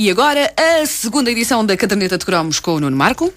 E agora a segunda edição da Caderneta de Cromos com o Nuno Marco.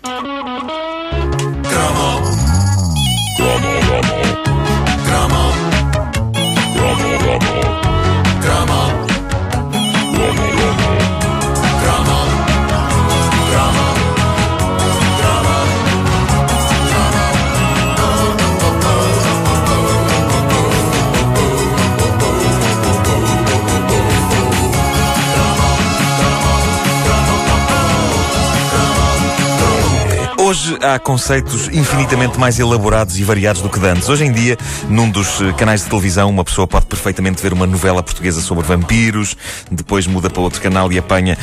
Hoje há conceitos infinitamente mais elaborados e variados do que dantes. Hoje em dia, num dos eh, canais de televisão, uma pessoa pode perfeitamente ver uma novela portuguesa sobre vampiros, depois muda para outro canal e apanha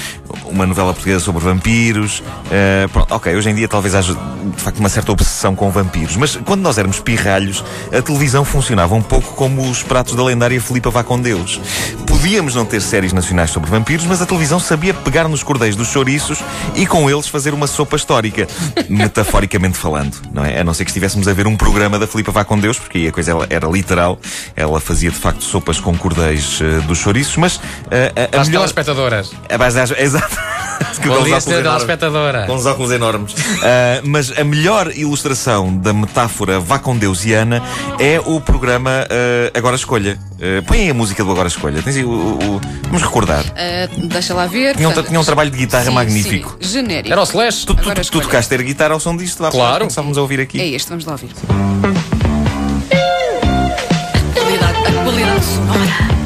uma novela portuguesa sobre vampiros. Uh, pronto, ok, hoje em dia talvez haja de facto uma certa obsessão com vampiros, mas quando nós éramos pirralhos, a televisão funcionava um pouco como os pratos da lendária Filipa Vá com Deus. Podíamos não ter séries nacionais sobre vampiros, mas a televisão sabia pegar nos cordéis dos chouriços e com eles fazer uma sopa histórica metaforicamente falando, não é? A não ser que estivéssemos a ver um programa da Filipa Vá com Deus, porque aí a coisa era literal. Ela fazia de facto sopas com cordéis uh, dos chouriços, mas uh, a, a melhor... espectadoras. A base das... Exato. Bom dia, senhora espectadora. Com os óculos enormes. uh, mas a melhor ilustração da metáfora Vá com Deus e Ana é o programa uh, Agora Escolha. Uh, põe aí a música do Agora Escolha. Tens aí o, o, o... Vamos recordar. deixa lá ver. Tinha um, tinha um trabalho de guitarra sim, magnífico. Sim. Genérico. Era o Slash. Tu, tu, tu, tu tocaste ter guitarra ao som disto. Lá claro. Começávamos a ouvir aqui. É este, vamos lá ouvir. A qualidade, a qualidade sonora.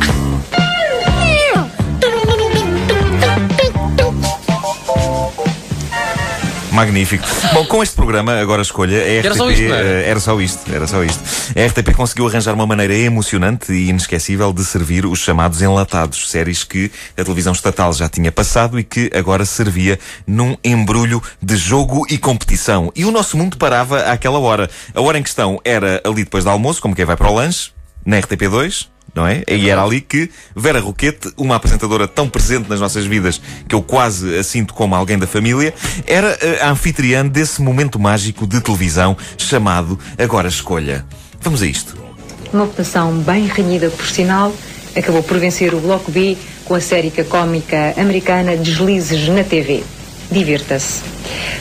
Magnífico. Bom, com este programa, agora escolha, a RTP. Era só isto, era? era só isto, era só isto. A RTP conseguiu arranjar uma maneira emocionante e inesquecível de servir os chamados enlatados, séries que a televisão estatal já tinha passado e que agora servia num embrulho de jogo e competição. E o nosso mundo parava àquela hora. A hora em questão era ali depois do almoço, como quem vai para o lanche, na RTP2, não é? E era ali que Vera Roquete, uma apresentadora tão presente nas nossas vidas que eu quase a sinto como alguém da família, era a anfitriã desse momento mágico de televisão chamado Agora Escolha. Vamos a isto. Uma votação bem renhida, por sinal, acabou por vencer o Bloco B com a série cómica americana Deslizes na TV. Divirta-se.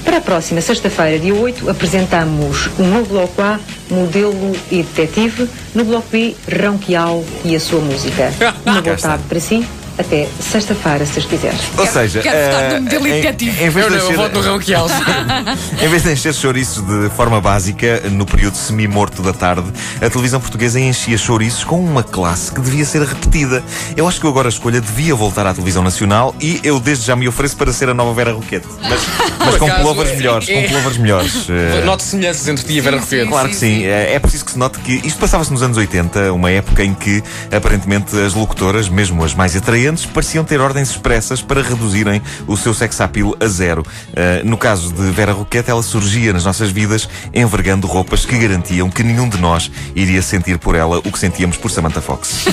Para a próxima sexta-feira, dia 8, apresentamos novo Bloco A, Modelo e Detetive, no Bloco B, Ronquial e a sua música. Uma boa tarde para si até sexta-feira, se as quiseres. Ou seja, quero uh, no modelo em, em vez eu de não, encher, eu voto no em vez de encher chouriços de forma básica, no período semi-morto da tarde, a televisão portuguesa enchia chouriços com uma classe que devia ser repetida. Eu acho que eu agora a escolha devia voltar à televisão nacional e eu desde já me ofereço para ser a nova Vera Roquete. Mas, mas com plovers é, melhores, é, com plovers melhores. Uh, Note semelhanças entre ti e Vera Roquete. Claro que sim. É, é preciso que se note que isto passava-se nos anos 80, uma época em que aparentemente as locutoras, mesmo as mais atraentes, pareciam ter ordens expressas para reduzirem o seu sex appeal a zero. Uh, no caso de Vera Roquette, ela surgia nas nossas vidas envergando roupas que garantiam que nenhum de nós iria sentir por ela o que sentíamos por Samantha Fox. Uh,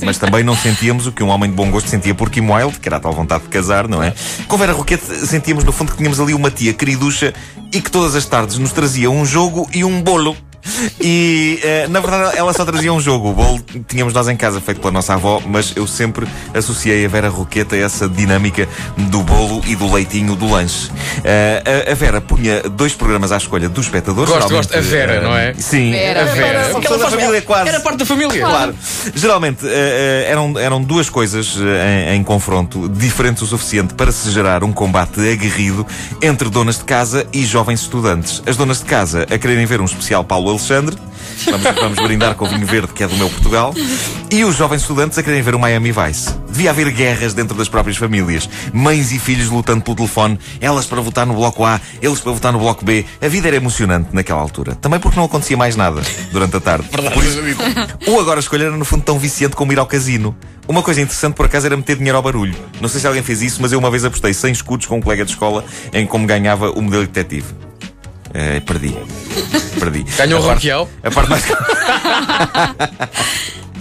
mas também não sentíamos o que um homem de bom gosto sentia por Kim Wilde, que era a tal vontade de casar, não é? Com Vera Roquette sentíamos no fundo que tínhamos ali uma tia queriducha e que todas as tardes nos trazia um jogo e um bolo. E uh, na verdade ela só trazia um jogo. O bolo tínhamos nós em casa, feito pela nossa avó, mas eu sempre associei a Vera Roqueta a essa dinâmica do bolo e do leitinho do lanche. Uh, a, a, Vera punha dois programas à escolha dos espectadores. Gosto, gosto. A Vera, uh, não é? Sim, Vera. a Vera. Porque ela faz família quase. Era parte da família. Claro. Geralmente eram, eram duas coisas em, em confronto diferentes o suficiente para se gerar um combate aguerrido entre donas de casa e jovens estudantes. As donas de casa a quererem ver um especial Paulo Alexandre. Vamos, vamos brindar com o vinho verde, que é do meu Portugal. E os jovens estudantes a querem ver o Miami Vice. Devia haver guerras dentro das próprias famílias. Mães e filhos lutando pelo telefone. Elas para votar no Bloco A, eles para votar no Bloco B. A vida era emocionante naquela altura. Também porque não acontecia mais nada durante a tarde. Por isso, o agora escolher era no fundo tão viciante como ir ao casino. Uma coisa interessante por acaso era meter dinheiro ao barulho. Não sei se alguém fez isso, mas eu uma vez apostei 100 escudos com um colega de escola em como ganhava o modelo detetive. Uh, perdi. Perdi. Ganhou o Ronquial? A parte mais.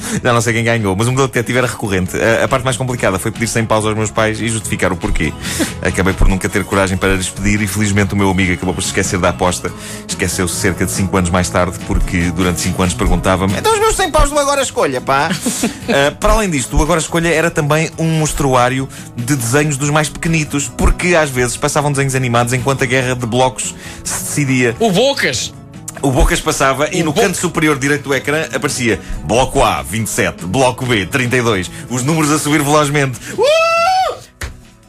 Já não sei quem ganhou, mas o modelo detetive era recorrente. A, a, parte mais complicada foi pedir sem pausa aos meus pais e justificar o porquê. Acabei por nunca ter coragem para despedir e felizmente o meu amigo acabou por se esquecer da aposta. Esqueceu-se cerca de 5 anos mais tarde, porque durante 5 anos perguntava-me: então os meus 100 paus do Agora Escolha, pá. uh, para além disto, o Agora Escolha era também um mostruário de desenhos dos mais pequenitos, porque às vezes passavam desenhos animados enquanto a guerra de blocos se decidia. O Bocas! O Bocas passava o e no Bo... canto superior direito do ecrã aparecia Bloco A, 27, Bloco B, 32. Os números a subir velozmente. Uh!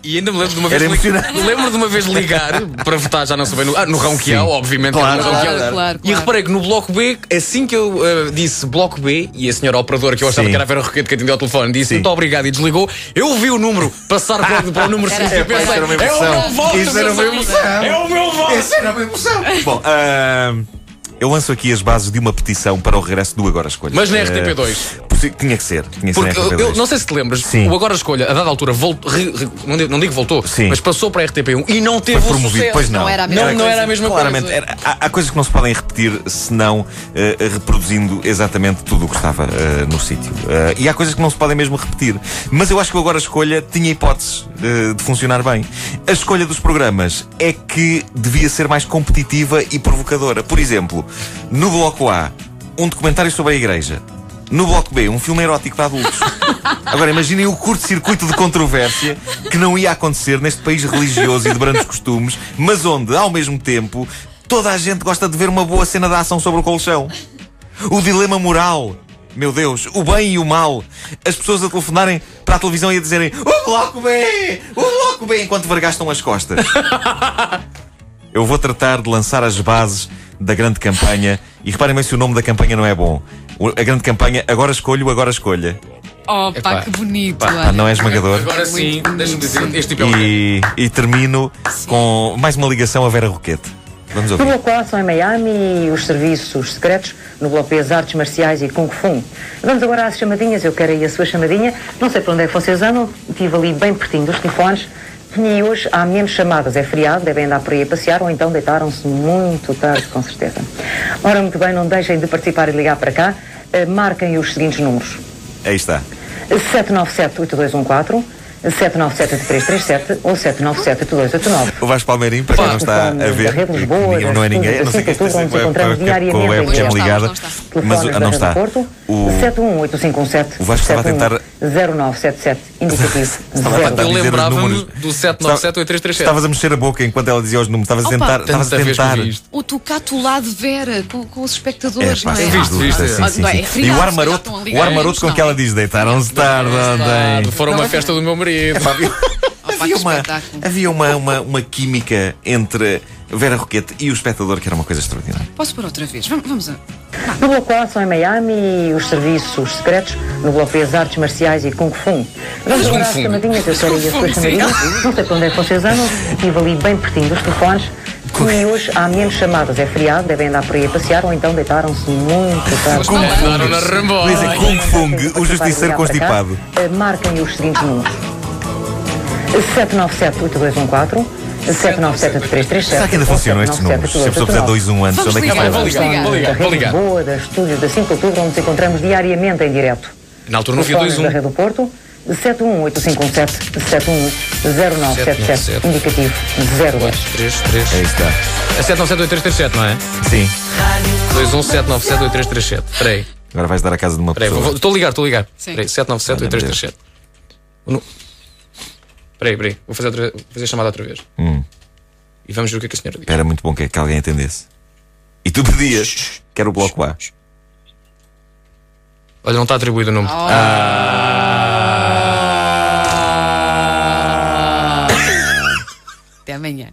E ainda me lembro de uma vez, lembro de uma vez ligar para votar, já não sei bem, no, ah, no Ronquial, obviamente. Claro, claro, claro, claro, E reparei que no bloco B, assim que eu uh, disse bloco B, e a senhora operadora que eu achava Sim. que era a Vera Roquete que atendeu ao telefone disse Sim. muito obrigado e desligou, eu vi o número passar para, para o número 5 e pensei, é o meu voto! Isso era uma emoção! É o meu voto! Isso era uma emoção! Bom, uh... Eu lanço aqui as bases de uma petição para o regresso do Agora Escolha. Mas na RTP2. Uh, tinha que ser. Tinha que Porque ser eu, não sei se te lembras, Sim. o Agora Escolha, a dada altura, voltou, re, re, não, digo voltou, Sim. mas passou para a RTP1 e não teve Foi promovido. Sucesso. Pois não. Não era a mesma não, coisa. Não era a mesma Claramente, coisa. Era, há, há, coisas que não se podem repetir senão uh, reproduzindo exatamente tudo o que estava uh, no sítio. Uh, e há coisas que não se podem mesmo repetir. Mas eu acho que o Agora Escolha tinha hipóteses de funcionar bem. A escolha dos programas é que devia ser mais competitiva e provocadora. Por exemplo, no Bloco A, um documentário sobre a igreja. No Bloco B, um filme erótico de adultos. Agora, imaginem o curto-circuito de controvérsia que não ia acontecer neste país religioso e de brandos costumes, mas onde, ao mesmo tempo, toda a gente gosta de ver uma boa cena de ação sobre o colchão. O dilema moral. Meu Deus, o bem e o mal. As pessoas a telefonarem para a televisão e a dizerem O Bloco B! O Bloco B! Enquanto vergastam as costas. Eu vou tratar de lançar as bases da grande campanha. E reparem bem se o nome da campanha não é bom. A grande campanha Agora Escolho, Agora Escolha. Oh, pá, que bonito. Pá, pá, não é esmagador. Agora sim, deixa-me dizer, este tipo é e, e termino sim. com mais uma ligação a Vera Roquete. Vamos ouvir. No bloco A são em Miami e os serviços secretos, no bloco B as artes marciais e Kung Fu. Vamos agora às chamadinhas, eu quero aí a sua chamadinha. Não sei para onde é que vocês andam, estive ali bem pertinho dos telefones. E hoje há menos chamadas, é feriado, devem andar por aí a passear ou então deitaram-se muito tarde, com certeza. Ora, muito bem, não deixem de participar e ligar para cá. Uh, marquem os seguintes números. Aí está. 797-8214, 797-8337 ou 797-8289. O Vasco Palmeirinho, para quem não está a ver, Lisboa, não é ninguém, não sei quem esteja com a webcam ligada, mas não está. O 718517 o Vasco estava a tentar 0977 indicativo Eu lembrava-me do 797 Estavas a mexer a boca enquanto ela dizia os números, estavas a tentar, estavas a tentar. O tocato lá de Vera com, os espectadores, é, não é? E o ar maroto, o ar maroto com que ela diz deitaram-se tarde ontem. Foram uma festa do meu marido. havia uma, havia uma, uma, uma química entre Vera Roquete e o espectador que era uma coisa extraordinária. Posso por outra vez? Vamos, vamos a. No bloco A são em Miami e os serviços secretos, no bloco B as artes marciais e Kung Fu. Vamos agora às chamadinhas, eu as suas chamadinhas. Não sei para onde é que vocês andam, estive ali bem pertinho dos telefones. E hoje há menos chamadas, é feriado, devem andar por aí a passear ou então deitaram-se muito tarde. Kung Fu. Dizem Kung Fu, o justiceiro constipado. Eh, marquem os seguintes números. 797-8214 797-8337 Será que ainda funcionam estes números? Se a pessoa puser 2 1 antes, onde é que vai? Vou ligar, vou ligar, vou ligar. Boa, da estúdios da 5 de outubro, onde nos encontramos diariamente em direto. Na altura não havia 2 1 da Rede do Porto, 71817 71977 indicativo 02. 3, 3. Aí está. É 797-8337, não é? Sim. 21797-8337. Espera aí. Agora vais dar a casa de uma pessoa. Estou a ligar, estou a ligar. Espera aí, 797-8337. Espera aí, espera aí. Vou fazer, outra, vou fazer a chamada outra vez. Hum. E vamos ver o que, é que a senhora diz. Era muito bom que, que alguém atendesse. E tu pedias que era o bloco A. Olha, não está atribuído o número. Oh. Ah. Até amanhã.